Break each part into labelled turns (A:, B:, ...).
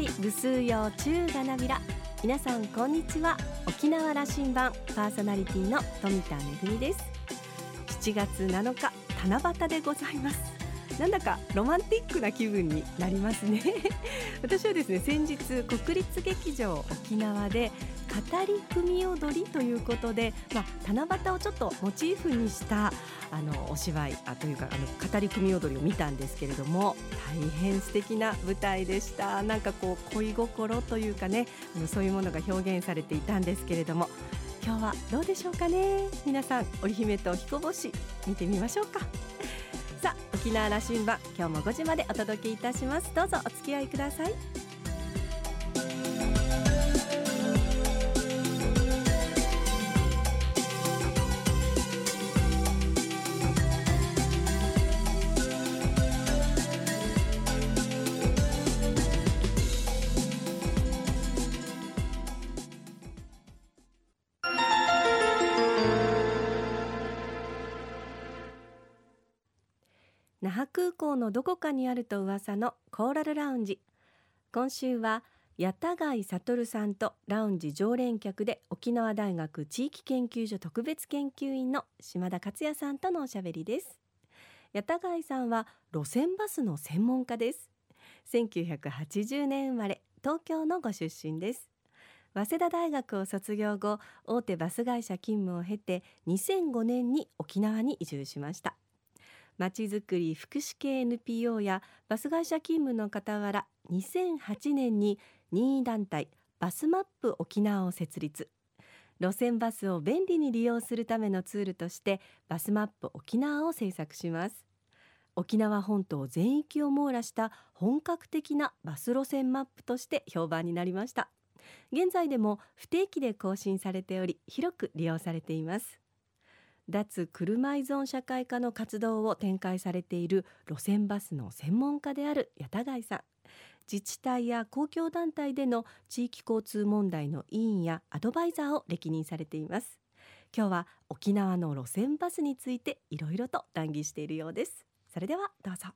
A: い部数用中がなびら。皆さんこんにちは。沖縄羅針盤パーソナリティの富田恵です。7月7日七夕でございます。なんだかロマンティックな気分になりますね。私はですね先日国立劇場沖縄で語り組踊りということで、まあ、七夕をちょっとモチーフにしたあのお芝居あというかあの語り組踊りを見たんですけれども大変素敵な舞台でした。なんかこう恋心というかねあのそういうものが表現されていたんですけれども今日はどうでしょうかね？皆さん織姫と彦星見てみましょうか。さあ沖縄羅針盤今日も5時までお届けいたします。どうぞお付き合いください。のどこかにあると噂のコーラルラウンジ。今週は八田貝悟さんとラウンジ常連客で沖縄大学地域研究所特別研究員の島田克也さんとのおしゃべりです。八田貝さんは路線バスの専門家です。1980年生まれ東京のご出身です。早稲田大学を卒業後大手バス会社勤務を経て2005年に沖縄に移住しました。まちづくり福祉系 NPO やバス会社勤務の傍ら2008年に任意団体バスマップ沖縄を設立。路線バスを便利に利用するためのツールとしてバスマップ沖縄を制作します。沖縄本島全域を網羅した本格的なバス路線マップとして評判になりました。現在でも不定期で更新されており広く利用されています。脱車依存社会化の活動を展開されている路線バスの専門家である八田貝さん。自治体や公共団体での地域交通問題の委員やアドバイザーを歴任されています。今日は沖縄の路線バスについていろいろと談義しているようです。それではどうぞ。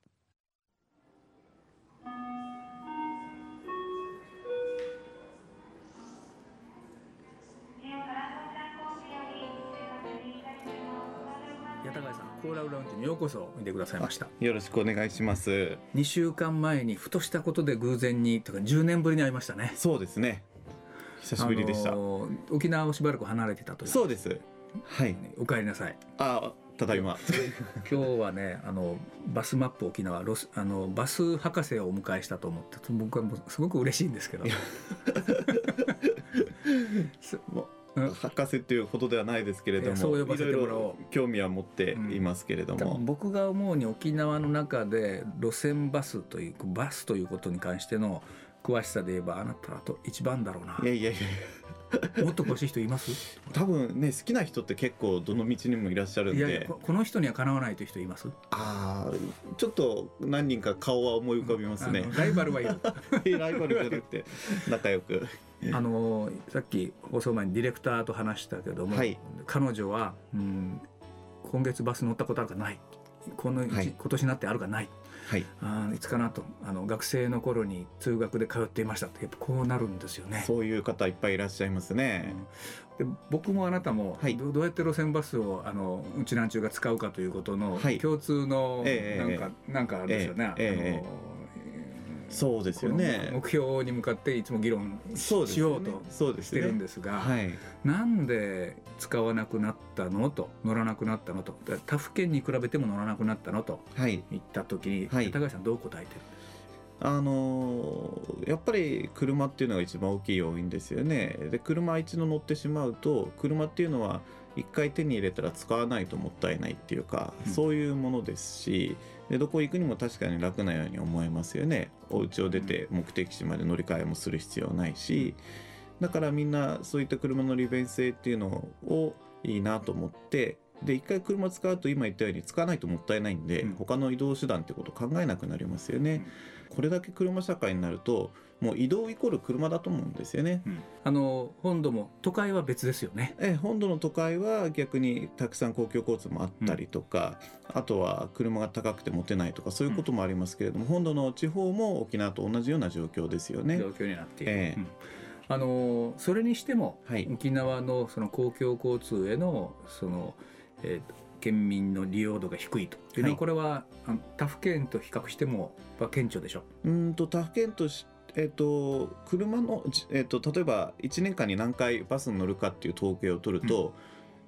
B: 谷田貝さんコーラルラウンジにようこそ見てくださいました
C: よろしくお願いします。
B: 2週間前にふとしたことで偶然にとか10年ぶりに会いましたね
C: そうですね。久しぶりでした。
B: あのー沖縄をしばらく離れてたという
C: そうです。はい。
B: お帰りなさい
C: あ、ただいま。
B: 今日はねあのバスマップ沖縄ロスあのバス博士をお迎えしたと思って僕はもうすごく嬉しいんですけど す
C: も博士というほどではないですけれども、
B: いやそう呼ばせてもらおう。
C: いろいろ興味は持っていますけれども、
B: 僕が思うに沖縄の中で路線バスというバスということに関しての詳しさで言えばあなたはと一番だろうな。い
C: やいやいや、
B: もっと詳しい人います？
C: 多分ね好きな人って結構どの道にもいらっしゃるんで、
B: ここの人にはかなわないという人います？
C: ああちょっと何人か顔は思い浮かびますね。
B: ライバルはいる。
C: ライバルじゃなくて仲良く。
B: あのさっき放送前にディレクターと話したけども、
C: はい。
B: 彼女は、うん、今月バス乗ったことあるかない。この、
C: はい。
B: 今年になってあるかない
C: はい。
B: あーいつかなとあの学生の頃に通学で通っていましたってやっぱこうなるんですよね。
C: そういう方いっぱいいらっしゃいますね。
B: で僕もあなたも、
C: はい
B: どどうやって路線バスをあのうちなんちゅうが使うかということの
C: はい
B: 共通の
C: ええ
B: なんか、なんかあるんですよね。
C: ええ
B: あの
C: そうですよね
B: 目標に向かっていつも議論しようとしてるんですが、
C: はい。
B: なんで使わなくなったのと乗らなくなったのとだ他府県に比べても乗らなくなったのと
C: はい。
B: 言った時に、
C: はい
B: 高橋さんどう答えてる？
C: あのーやっぱり車っていうのが一番大きい要因ですよね。で車一度乗ってしまうと車っていうのは一回手に入れたら使わないともったいないっていうか、
B: うん
C: そういうものですしでどこ行くにも確かに楽なように思えますよね。お家を出て目的地まで乗り換えもする必要ないしだからみんなそういった車の利便性っていうのをいいなと思ってで一回車使うと今言ったように使わないともったいないんで、
B: うん。
C: 他の移動手段ってことを考えなくなりますよね、これだけ車社会になるともう移動イコール車だと思うんですよね。
B: うん。あの本土も都会は別ですよね。
C: ええ本土の都会は逆にたくさん公共交通もあったりとか、あとは車が高くて持てないとかそういうこともありますけれども、本土の地方も沖縄と同じような状況ですよね。
B: 状。況になっている、
C: ええ。
B: うん。あのそれにしても、
C: はい。
B: 沖縄のその公共交通へのその、えー県民の利用度が低いと。いうのは、
C: はい。
B: これは他府県と比較しても顕著でしょ。
C: うーんと他府県としえっと車の、じえっと例えば1年間に何回バスに乗るかっていう統計を取ると、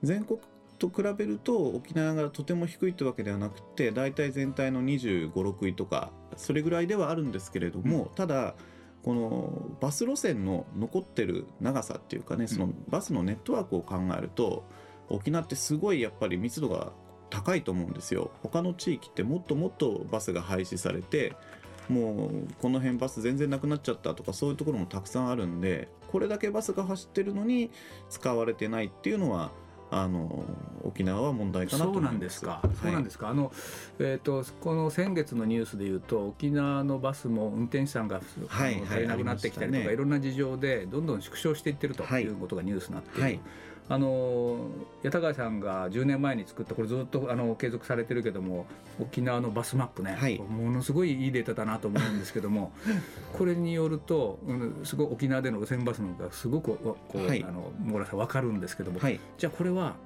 C: 全国と比べると沖縄がとても低いってわけではなくて大体全体の2 5 6位とかそれぐらいではあるんですけれども、ただこのバス路線の残ってる長さっていうかねそのバスのネットワークを考えると沖縄ってすごいやっぱり密度が高いと思うんですよ。他の地域ってもっともっとバスが廃止されてもうこの辺バス全然なくなっちゃったとかそういうところもたくさんあるんでこれだけバスが走ってるのに使われてないっていうのはあの沖縄は問題かなと思
B: そう
C: います。
B: なんですか、
C: はい。
B: そうなんですか。あの、えー、とこの先月のニュースでいうと沖縄のバスも運転手さんが、
C: はい
B: 足りなくなってきたりとか、
C: ありましたね。
B: いろんな事情でどんどん縮小していってると
C: はい
B: いうことがニュースになっている、
C: はい
B: あの八田川さんが10年前に作ったこれずっとあの継続されてるけども沖縄のバスマップね、
C: はい。
B: ものすごいいいデータだなと思うんですけども これによると、うん、すごい沖縄での路線バスのがすごくこう、
C: はい。
B: あのもらさ分かるんですけども、
C: はい、
B: じゃあこれは、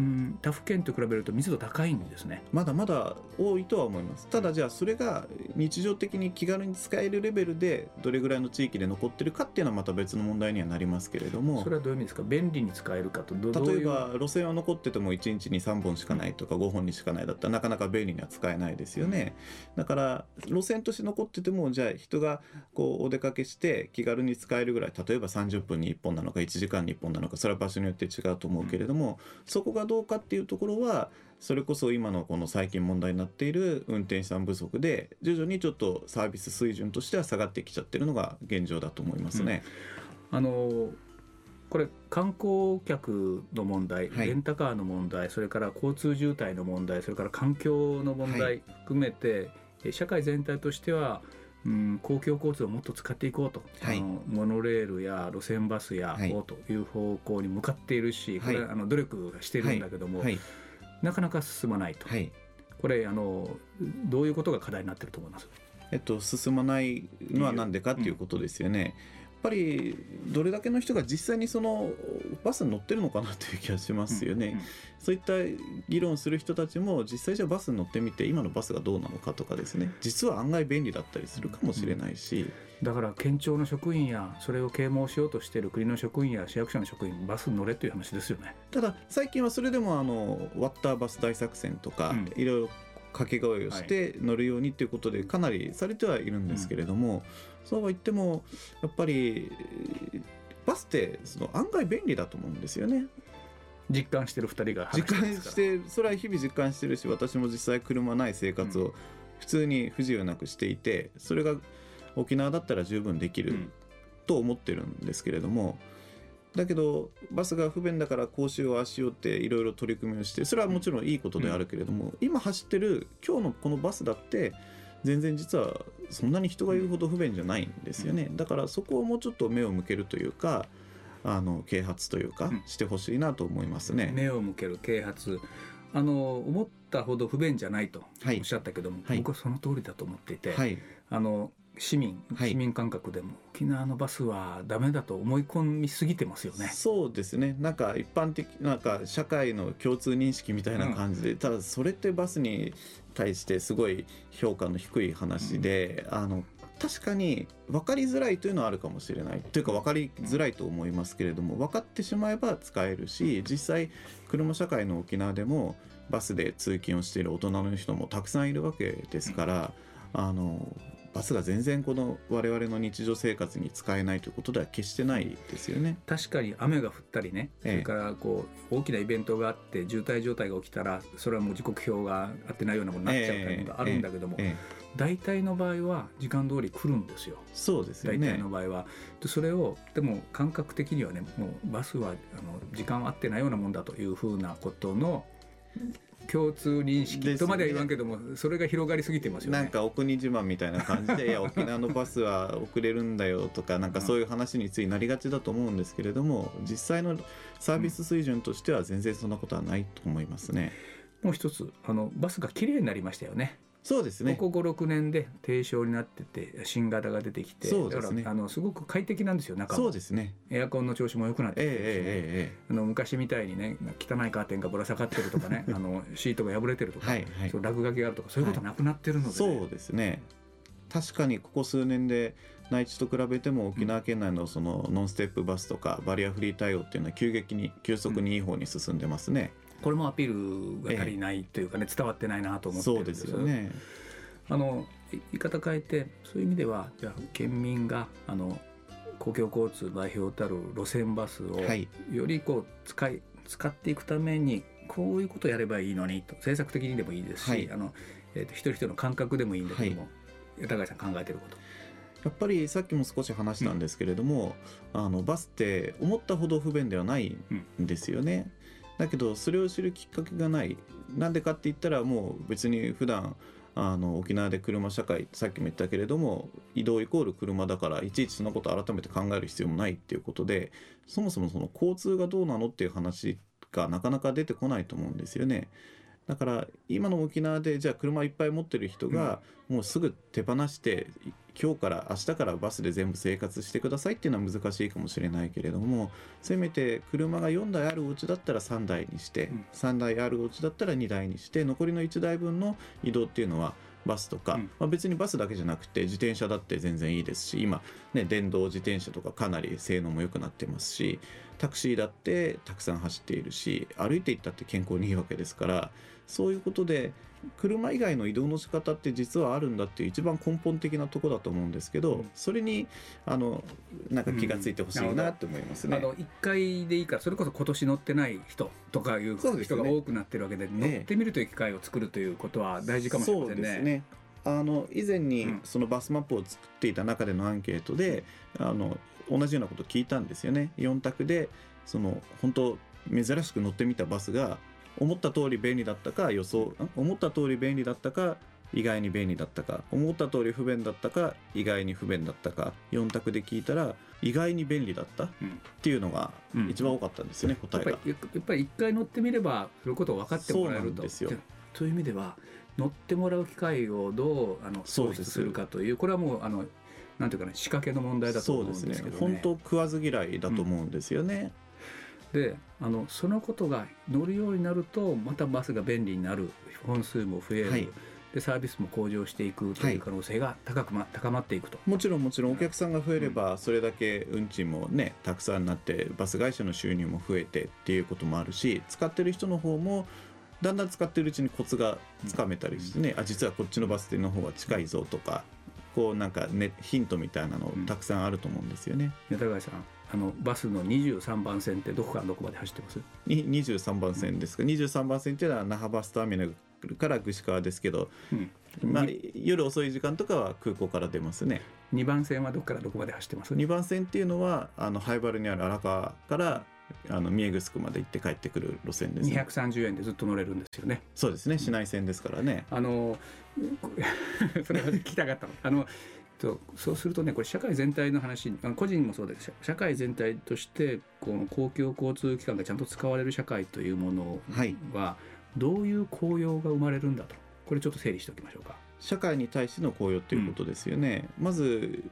B: うん、他府県と比べると密度高いんですね。
C: まだまだ多いとは思います。ただじゃあそれが日常的に気軽に使えるレベルでどれぐらいの地域で残ってるかっていうのはまた別の問題にはなりますけれども。
B: それはどういう意味ですか？便利に使えるかと
C: 例えば路線は残ってても1日に3本しかないとか5本にしかないだったらなかなか便利には使えないですよね。だから路線として残っててもじゃあ人がこうお出かけして気軽に使えるぐらい例えば30分に1本なのか1時間に1本なのかそれは場所によって違うと思うけれどもそこがどうかっていうところはそれこそ今のこの最近問題になっている運転手さん不足で徐々にちょっとサービス水準としては下がってきちゃってるのが現状だと思いますね。
B: あのこれ観光客の問題、
C: はい
B: レンタカーの問題それから交通渋滞の問題それから環境の問
C: は
B: 題含めて、え社会全体としては、うん、公共交通をもっと使っていこうと、
C: はい。
B: あのモノレールや路線バスや、
C: はい。
B: をという方向に向かっているしこれ、
C: はい
B: あの努力してるんだけども、
C: はい、
B: なかなか進まないと、
C: はい。
B: これあのどういうことが課題になってると思います？
C: えっと、進まないのは何でかっていうことですよね。やっぱりどれだけの人が実際にそのバスに乗ってるのかなという気がしますよね。
B: うんうん
C: そういった議論する人たちも実際じゃあバスに乗ってみて今のバスがどうなのかとかですね。実は案外便利だったりするかもしれないし、
B: だから県庁の職員やそれを啓蒙しようとしている国の職員や市役所の職員バスに乗れという話ですよね。
C: ただ最近はそれでもあのワッターバス大作戦とか、
B: うん。
C: いろいろ掛け声をして乗るようにっていうことでかなりされてはいるんですけれども、そうは言ってもやっぱりバスってその案外便利だと思うんですよね。
B: 実感してる2人が話
C: 実感してそれは日々実感してるし私も実際車ない生活を普通に不自由なくしていてそれが沖縄だったら十分できる
B: うん。
C: と思ってるんですけれどもだけどバスが不便だからこうしようああしようっていろいろ取り組みをしてそれはもちろんいいことであるけれども、今走ってる今日のこのバスだって全然実はそんなに人が言うほど不便じゃないんですよね、だからそこをもうちょっと目を向けるというかあの啓発というか
B: うん。
C: してほしいなと思いますね。
B: 目を向ける啓発。あの思ったほど不便じゃないと
C: はい。
B: おっしゃったけども、
C: はい。
B: 僕はその通りだと思っていて、
C: はい。
B: あの市民
C: はい。
B: 市民感覚でも、沖縄のバスはダメだと思い込みすぎてますよね。
C: そうですね。なんか一般的なんか社会の共通認識みたいな感じで、ただそれってバスに対してすごい評価の低い話で、あの確かに分かりづらいというのはあるかもしれない。というか分かりづらいと思いますけれども分かってしまえば使えるし実際車社会の沖縄でもバスで通勤をしている大人の人もたくさんいるわけですから、あのバスが全然この我々の日常生活に使えないということでは決してないですよね。
B: 確かに雨が降ったりね、
C: ええ
B: それからこう大きなイベントがあって渋滞状態が起きたらそれはもう時刻表が合ってないようなものになっちゃうタイミングがあるんだけども、
C: ええ
B: 大体の場合は時間通り来るんですよ
C: そうですよ
B: 大体
C: ね。
B: の場合は。でそれをでも感覚的にはねもうバスはあの時間合ってないようなもんだというふうなことの共通認識とまでは言わんけども、それが広がりすぎてますよね。
C: なんかお国自慢みたいな感じで いや沖縄のバスは遅れるんだよとかなんかそういう話についなりがちだと思うんですけれども実際のサービス水準としては全然そんなことはないと思いますね。
B: もう一つあのバスが綺麗になりましたよね。
C: そうですね。
B: ここ5、6年で低床になってて新型が出てきて、
C: そうですね
B: だからあのすごく快適なんですよ中も
C: そうですね。
B: エアコンの調子も良くなって
C: ええ
B: きてですね
C: ええ
B: あの昔みたいにね汚いカーテンがぶら下がってるとかね あのシートが破れてるとか、
C: はいはい
B: そう落書きがあるとかそういうことなくなってるので、ね
C: そうですね。確かにここ数年で内地と比べても沖縄県内のそのノンステップバスとかバリアフリー対応っていうのは急激に急速にいい方に進んでますね。
B: これもアピールが足りないというかね、伝わってないなと思ってる
C: んですよ。ね。
B: あのい言い方変えてそういう意味ではじゃあ県民があの公共交通代表たる路線バスを
C: はい。
B: よりこう使い使っていくためにこういうことやればいいのにと政策的にでもいいですし、
C: はい。
B: あのえー、と一人一人の感覚でもいいんだけども、高橋さん考えてること。
C: やっぱりさっきも少し話したんですけれども、あのバスって思ったほど不便ではないんですよね。だけどそれを知るきっかけがない。なんでかって言ったらもう別に普段あの沖縄で車社会さっきも言ったけれども移動イコール車だからいちいちそのことを改めて考える必要もないっていうことでそもそもその交通がどうなのっていう話がなかなか出てこないと思うんですよね。だから今の沖縄でじゃあ車いっぱい持ってる人がもうすぐ手放して今日から明日からバスで全部生活してくださいっていうのは難しいかもしれないけれどもせめて車が4台あるお家だったら3台にして、
B: うん。
C: 3台あるお家だったら2台にして残りの1台分の移動っていうのはバスとか、
B: うん。
C: まあ、別にバスだけじゃなくて自転車だって全然いいですし今、ね、電動自転車とかかなり性能も良くなってますしタクシーだってたくさん走っているし歩いていったって健康にいいわけですからそういうことで車以外の移動の仕方って実はあるんだっていう一番根本的なとこだと思うんですけど、
B: うん。
C: それにあのなんか気がついてほしい
B: うん
C: なって思いますね。
B: あの1回でいいからそれこそ今年乗ってない人とかいう人が多くなってるわけで乗ってみるという機会を作るということは大事かもしれませんね。
C: そうですね。あの以前に
B: うん。
C: そのバスマップを作っていた中でのアンケートで、あの同じようなことを聞いたんですよね。4択でその本当珍しく乗ってみたバスが思った通り便利だったか予想ん。思った通り便利だったか意外に便利だったか。思った通り不便だったか意外に不便だったか。4択で聞いたら意外に便利だったっ
B: うん。
C: ていうのが
B: うん。
C: 一番多かったんですよね、
B: や
C: 答えが。
B: やっぱり一回乗ってみればそういうことを分かってもらえ
C: そう
B: ると。
C: ですよ。
B: でという意味では乗ってもらう機会をどうあの創出するかというこれはもうあのなんていうかね仕掛けの問題だと思うんですけどね。
C: そうですね。本当食わず嫌いだと思うんですよね。
B: であのそのことが乗るようになるとまたバスが便利になる本数も増える、
C: はい。
B: でサービスも向上していくという可能性が高くま、高まっていくと。
C: もちろんもちろんお客さんが増えればそれだけ運賃もねたくさんになってバス会社の収入も増えてっていうこともあるし使ってる人の方もだんだん使ってるうちにコツがつかめたりしてね、あ実はこっちのバス停の方が近いぞとかこうなんかねヒントみたいなのたくさんあると思うんですよね。
B: 高橋さんあのバスの23番線ってどこからどこまで走ってます？
C: に23番線ですか、23番線っていうのは那覇バスターミナルから串川ですけど、
B: うん。
C: まあ
B: に、
C: 夜遅い時間とかは空港から出ますね。
B: 2番線はどこからどこまで走ってます
C: ？2番線っていうのはあの灰原にある荒川からあの三重城まで行って帰ってくる路線です、ね、
B: 230円でずっと乗れるんですよね。
C: そうですね。市内線ですからね、
B: あのこ それは聞きたかったの。あのとそうするとねこれ社会全体の話あの個人もそうです社会全体としてこの公共交通機関がちゃんと使われる社会というもの
C: はい。
B: はどういう効用が生まれるんだと。これちょっと整理しておきましょうか。
C: 社会に対しての効用っていうことですよね、まず、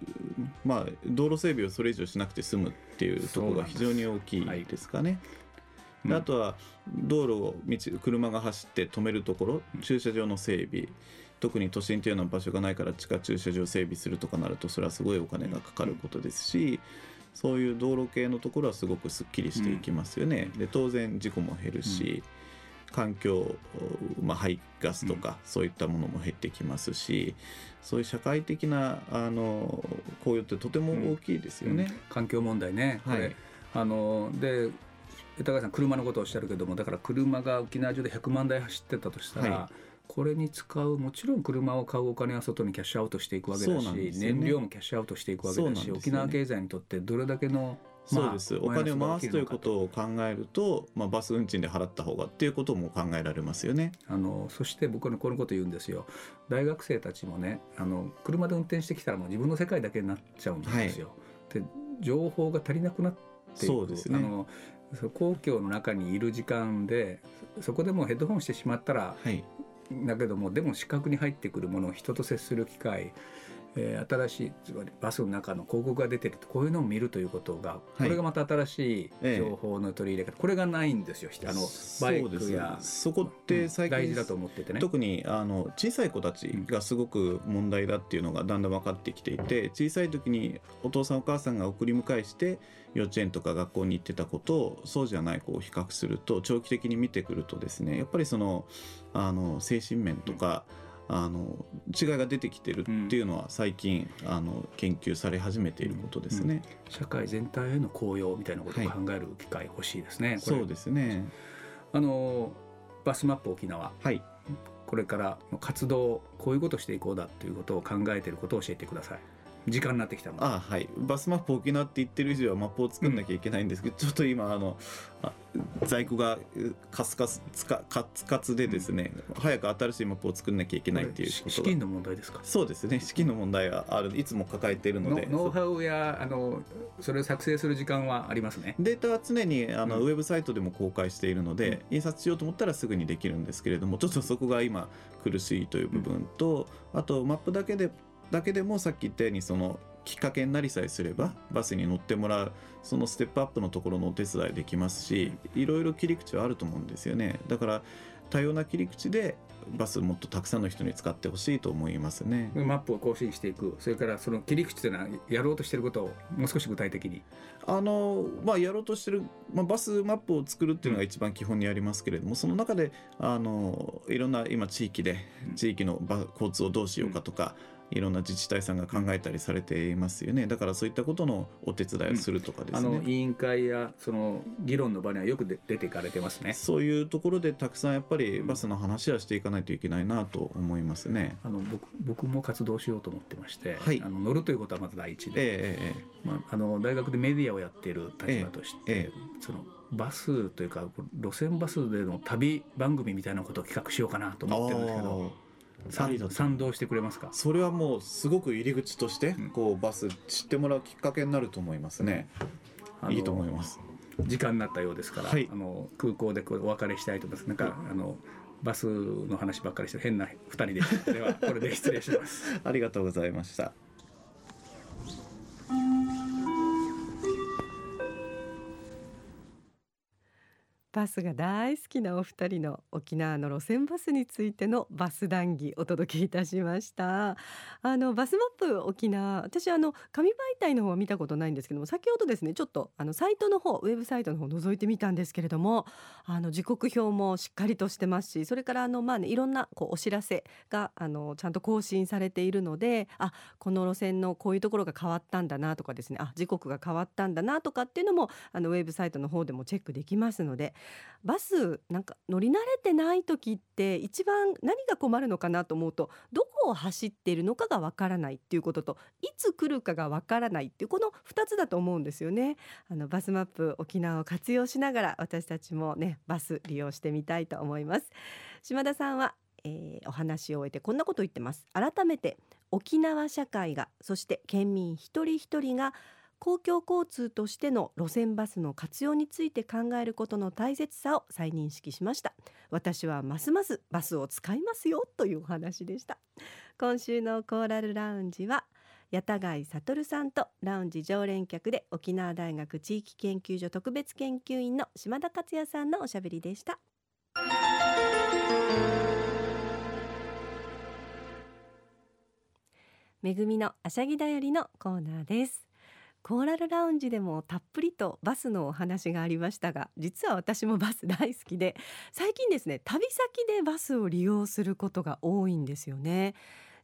C: まあ、道路整備をそれ以上しなくて済むっていうところが非常に大きいですかね。であとは道路を道車が走って止めるところ駐車場の整備特に都心というような場所がないから地下駐車場整備するとかなるとそれはすごいお金がかかることですしそういう道路系のところはすごくすっきりしていきますよね。で当然事故も減るし、環境、まあ、排ガスとかそういったものも減ってきますしそういう社会的なあの効用ってとても大きいですよね。
B: 環境問題ね、
C: はい。
B: あので高橋さん車のことをおっしゃるけどもだから車が沖縄中で100万台走ってたとしたら、
C: は
B: これに使うもちろん車を買うお金は外にキャッシュアウトしていくわけだし、
C: ね。
B: 燃料もキャッシュアウトしていくわけだし、
C: ね。
B: 沖縄経済にとってどれだけの
C: そうです、お金を回すというこ
B: を
C: とを考えると、まあ、バス運賃で払った方がっていうことも考えられますよね。
B: あのそして僕はこのこと言うんですよ。大学生たちもねあの車で運転してきたらもう自分の世界だけになっちゃうんですよ。で情報が足りなくなっていく。
C: そうですね。
B: あの公共の中にいる時間でそこでもうヘッドホンしてしまったら
C: はい、
B: だけどもでも視覚に入ってくるもの人と接する機会、えー新しいつまりバスの中の広告が出てるとこういうのを見るということが、これがまた新しい
C: ええ。
B: 情報の取り入れ方、これがないんですよ。あのバイクや
C: そこって最近、
B: 大事だと思っててね。
C: 特にあの小さい子たちがすごく問題だっていうのがだんだん分かってきていて小さい時にお父さんお母さんが送り迎えして幼稚園とか学校に行ってた子とそうじゃない子を比較すると長期的に見てくるとですねやっぱりそのあの精神面とか、あの違いが出てきてるっていうのは最近あの研究され始めていることですね。
B: 社会全体への効用みたいなことを考える機会欲しいですね。これ
C: そうですね。
B: あのバスマップ沖縄
C: はい。
B: これからの活動こういうことしていこうだということを考えていることを教えてください。時間になってきたの。で。
C: あはい、バスマップ沖縄って言ってる以上はマップを作んなきゃいけないんですけど、ちょっと今あのあ在庫がうカスカスつかカツカツでですね、早く新しいマップを作んなきゃいけないっていうことが。
B: 資金の問題ですか？
C: そうですね。資金の問題はある。いつも抱えているので。
B: ノノウハウやあのそれを作成する時間はありますね。
C: データは常にあの、
B: うん。
C: ウェブサイトでも公開しているので、印刷しようと思ったらすぐにできるんですけれどもちょっとそこが今苦しいという部分と、あとマップだけでだけでもさっき言ったようにそのきっかけになりさえすればバスに乗ってもらうそのステップアップのところのお手伝いできますしいろいろ切り口はあると思うんですよねだから多様な切り口でバスもっとたくさんの人に使ってほしいと思いますね。
B: マップを更新していくそれからその切り口というのはやろうとしていることをもう少し具体的に。
C: あのまあ、やろうとしてる、まあ、バスマップを作るっていうのが一番基本にありますけれども、その中であのいろんな今地域で
B: うん
C: 地域のバ交通をどうしようかとか、いろんな自治体さんが考えたりされていますよね。だからそういったことのお手伝いをするとかですね、
B: あの委員会やその議論の場にはよくで出ていかれてますね。
C: そういうところでたくさんやっぱりバスの話はしていかないといけないなと思いますね。
B: あの僕僕も活動しようと思ってまして、
C: はい。
B: あの乗るということはまず第一で、
C: えええ
B: まあ、あの大学でメディアをやっている立場として、
C: ええ。
B: そのバスというか路線バスでの旅番組みたいなことを企画しようかなと
C: え
B: 思ってるんですけど
C: あありだと
B: 賛同してくれますか？
C: それはもうすごく入り口として
B: うん
C: こうバス知ってもらうきっかけになると思いますね。
B: あの
C: いいと思います。
B: 時間になったようですから、
C: はい
B: あの空港でこうお別れしたいと思いますなんかあのバスの話ばっかりして変な2人でしたではこれで失礼します。
C: ありがとうございました。
A: バスが大好きなお二人の沖縄の路線バスについてのバス談義お届けいたしました。あのバスマップ沖縄私あの紙媒体の方は見たことないんですけども先ほどですねちょっとあのサイトの方ウェブサイトの方覗いてみたんですけれどもあの時刻表もしっかりとしてますしそれからあのまあねいろんなこうお知らせがあのちゃんと更新されているのであこの路線のこういうところが変わったんだなとかですねあ時刻が変わったんだなとかっていうのもあのウェブサイトの方でもチェックできますのでバスなんか乗り慣れてない時って一番何が困るのかなと思うとどこを走っているのかがわからないっていうことといつ来るかがわからないっていうこの2つだと思うんですよね。あのバスマップ沖縄を活用しながら私たちもねバス利用してみたいと思います。島田さんは、えーお話を終えてこんなこと言ってます。改めて沖縄社会がそして県民一人一人が公共交通としての路線バスの活用について考えることの大切さを再認識しました。私はますますバスを使いますよというお話でした。今週のコーラルラウンジは八田貝悟さんとラウンジ常連客で沖縄大学地域研究所特別研究員の島田克也さんのおしゃべりでした。めぐみのあしゃぎだよりのコーナーです。コーラルラウンジでもたっぷりとバスのお話がありましたが実は私もバス大好きで最近ですね旅先でバスを利用することが多いんですよね。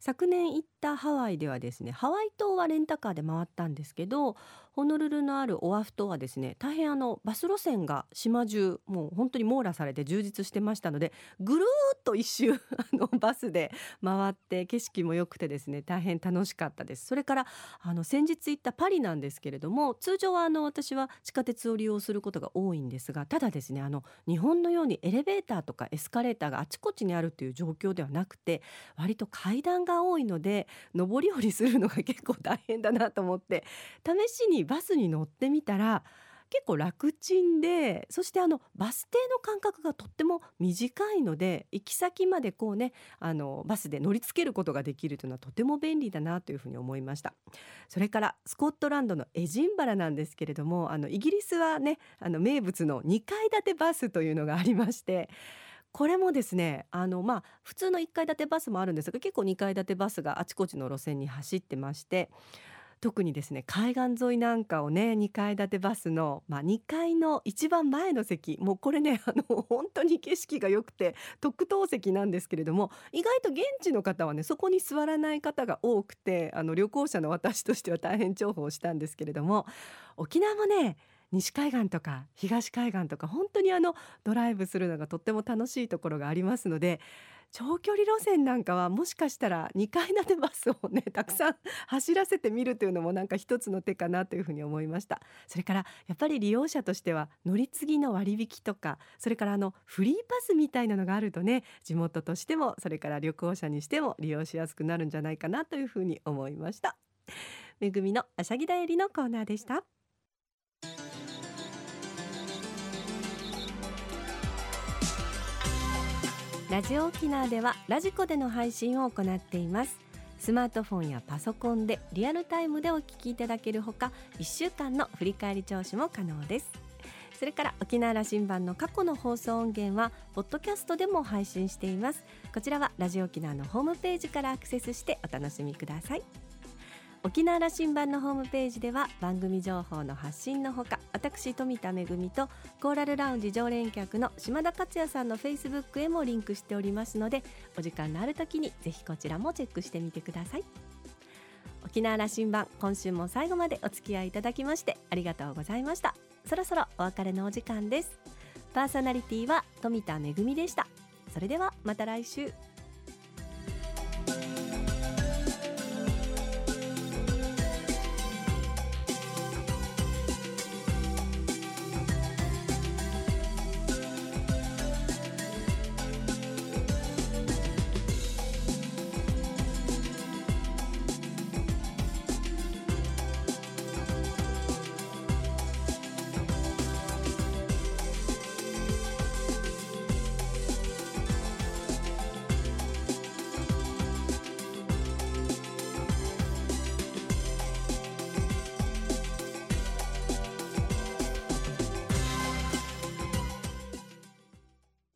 A: 昨年行ったハワイではですねハワイ島はレンタカーで回ったんですけどホノルルのあるオアフ島はですね大変あのバス路線が島中もう本当に網羅されて充実してましたのでぐるーっと一周 あのバスで回って景色も良くてですね大変楽しかったです。それからあの先日行ったパリなんですけれども通常はあの私は地下鉄を利用することが多いんですがただですねあの日本のようにエレベーターとかエスカレーターがあちこちにあるっていう状況ではなくて割と階段が多いので上り下りするのが結構大変だなと思って試しにバスに乗ってみたら結構楽ちんでそしてあのバス停の間隔がとっても短いので行き先までこうねあのバスで乗りつけることができるというのはとても便利だなというふうに思いました。それからスコットランドのエジンバラなんですけれどもあのイギリスはねあの名物の2階建てバスというのがありましてこれもですねあのまあ普通の1階建てバスもあるんですが結構2階建てバスがあちこちの路線に走ってまして特にですね海岸沿いなんかをね2階建てバスの、まあ、2階の一番前の席もうこれね あの本当に景色が良くて特等席なんですけれども意外と現地の方はねそこに座らない方が多くてあの旅行者の私としては大変重宝したんですけれども沖縄もね西海岸とか東海岸とか本当にあのドライブするのがとっても楽しいところがありますので長距離路線なんかはもしかしたら2階建てバスをねたくさん走らせてみるというのもなんか一つの手かなというふうに思いました。それからやっぱり利用者としては乗り継ぎの割引とかそれからあのフリーパスみたいなのがあるとね地元としてもそれから旅行者にしても利用しやすくなるんじゃないかなというふうに思いました。めぐみのあしゃぎだよりのコーナーでしたラジオ沖縄ではラジコでの配信を行っています。スマートフォンやパソコンでリアルタイムでお聞きいただけるほか1週間の振り返り聴取も可能です。それから沖縄羅針盤の過去の放送音源はポッドキャストでも配信しています。こちらはラジオ沖縄のホームページからアクセスしてお楽しみください。沖縄羅針盤のホームページでは番組情報の発信のほか私富田恵とコーラルラウンジ常連客の島田克也さんのフェイスブックへもリンクしておりますのでお時間のある時にぜひこちらもチェックしてみてください。沖縄羅針盤今週も最後までお付き合いいただきましてありがとうございました。そろそろお別れのお時間です。パーソナリティは富田恵でした。それではまた来週。